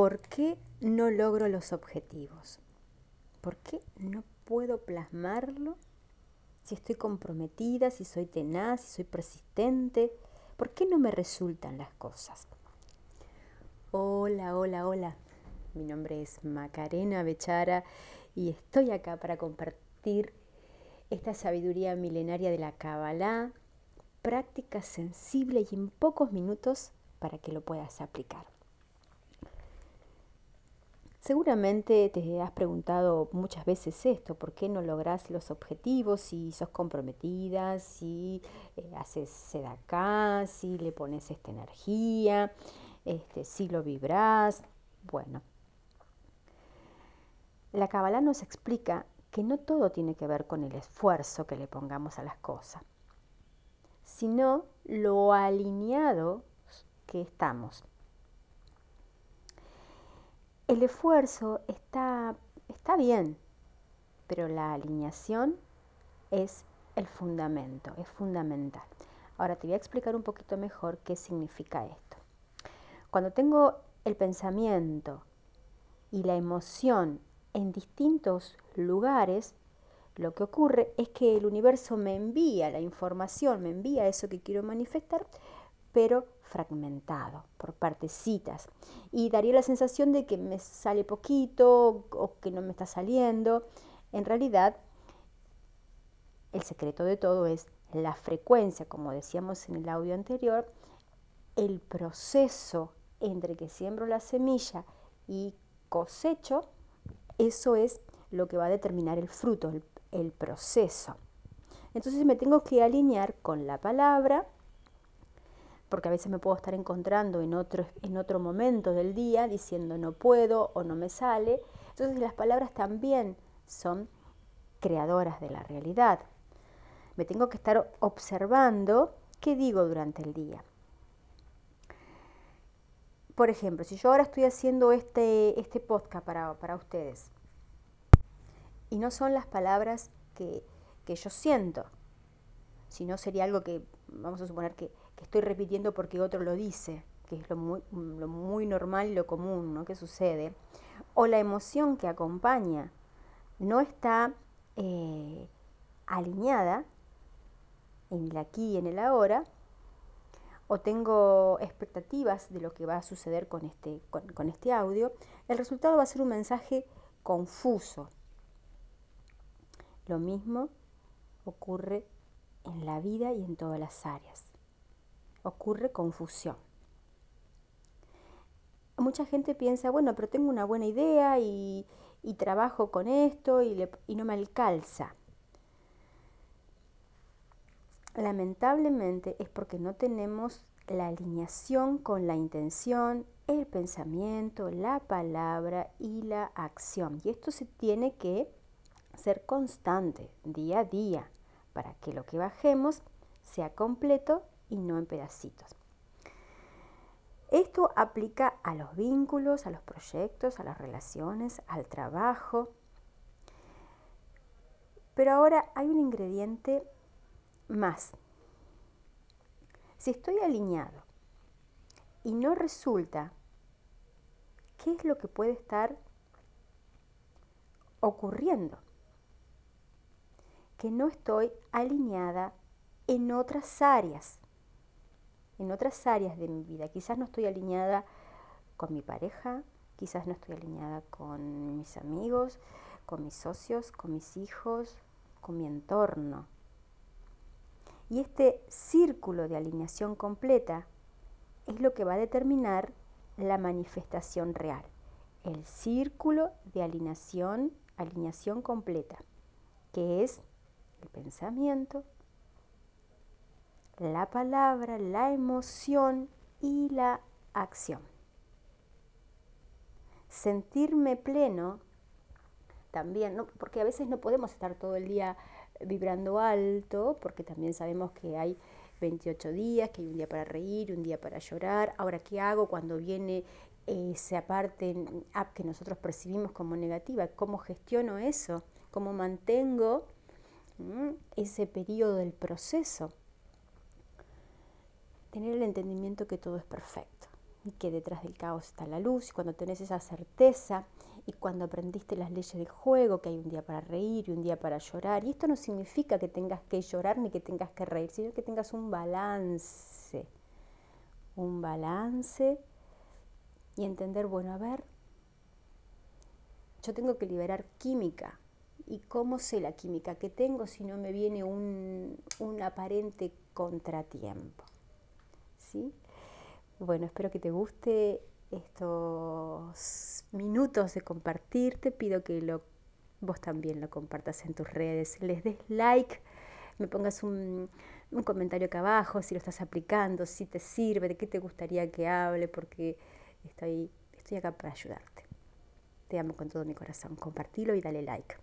¿Por qué no logro los objetivos? ¿Por qué no puedo plasmarlo si estoy comprometida, si soy tenaz, si soy persistente? ¿Por qué no me resultan las cosas? Hola, hola, hola. Mi nombre es Macarena Bechara y estoy acá para compartir esta sabiduría milenaria de la Kabbalah, práctica sensible y en pocos minutos para que lo puedas aplicar. Seguramente te has preguntado muchas veces esto, ¿por qué no logras los objetivos si sos comprometida, si eh, haces sedacá, si le pones esta energía, este, si lo vibras? Bueno, la Kabbalah nos explica que no todo tiene que ver con el esfuerzo que le pongamos a las cosas, sino lo alineado que estamos. El esfuerzo está, está bien, pero la alineación es el fundamento, es fundamental. Ahora te voy a explicar un poquito mejor qué significa esto. Cuando tengo el pensamiento y la emoción en distintos lugares, lo que ocurre es que el universo me envía la información, me envía eso que quiero manifestar, pero fragmentado, por partecitas. Y daría la sensación de que me sale poquito o que no me está saliendo. En realidad, el secreto de todo es la frecuencia, como decíamos en el audio anterior, el proceso entre que siembro la semilla y cosecho, eso es lo que va a determinar el fruto, el, el proceso. Entonces me tengo que alinear con la palabra, porque a veces me puedo estar encontrando en otro, en otro momento del día diciendo no puedo o no me sale. Entonces las palabras también son creadoras de la realidad. Me tengo que estar observando qué digo durante el día. Por ejemplo, si yo ahora estoy haciendo este, este podcast para, para ustedes y no son las palabras que, que yo siento, sino sería algo que, vamos a suponer que estoy repitiendo porque otro lo dice, que es lo muy, normal y lo común ¿no? que sucede, o la emoción que acompaña no está eh, alineada en el aquí y en el ahora, o tengo expectativas de lo que va a suceder con este, con este audio, el resultado va a ser un mensaje confuso. Lo mismo ocurre en la vida y en todas las áreas ocurre confusión. Mucha gente piensa, bueno, pero tengo una buena idea y, trabajo con esto y, y no me alcanza. Lamentablemente es porque no tenemos la alineación con la intención, el pensamiento, la palabra y la acción. Y esto se tiene que ser constante, día a día, para que lo que bajemos sea completo y no en pedacitos. Esto aplica a los vínculos, a los proyectos, a las relaciones, al trabajo. Pero ahora hay un ingrediente más. Si estoy alineado y no resulta, ¿qué es lo que puede estar ocurriendo? Que no estoy alineada en otras áreas en otras áreas de mi vida. Quizás no estoy alineada con mi pareja, quizás no estoy alineada con mis amigos, con mis socios, con mis hijos, con mi entorno. Y este círculo de alineación completa es lo que va a determinar la manifestación real. El círculo de alineación, alineación completa, que es el pensamiento, la palabra, la emoción y la acción. Sentirme pleno también, porque a veces no podemos estar todo el día vibrando alto, porque también sabemos que hay 28 días, que hay un día para reír, un día para llorar. Ahora, ¿qué hago cuando viene esa parte app que nosotros percibimos como negativa? ¿Cómo gestiono eso? ¿Cómo mantengo ese periodo del proceso? Tener el entendimiento que todo es perfecto. y que detrás del caos está la luz, y cuando tenés esa certeza, y cuando aprendiste las leyes del juego, que hay un día para reír y un día para llorar, y esto no significa que tengas que llorar ni que tengas que reír, sino que tengas un balance, un balance y entender, bueno, a ver, yo tengo que liberar química. ¿Y cómo sé la química que tengo si no me viene un, un aparente contratiempo? ¿Sí? Bueno, espero que te guste estos minutos de compartir. Te pido que lo, vos también lo compartas en tus redes, les des like, me pongas un, un comentario acá abajo si lo estás aplicando, si te sirve, de qué te gustaría que hable, porque estoy, estoy acá para ayudarte. Te amo con todo mi corazón. Compartilo y dale like.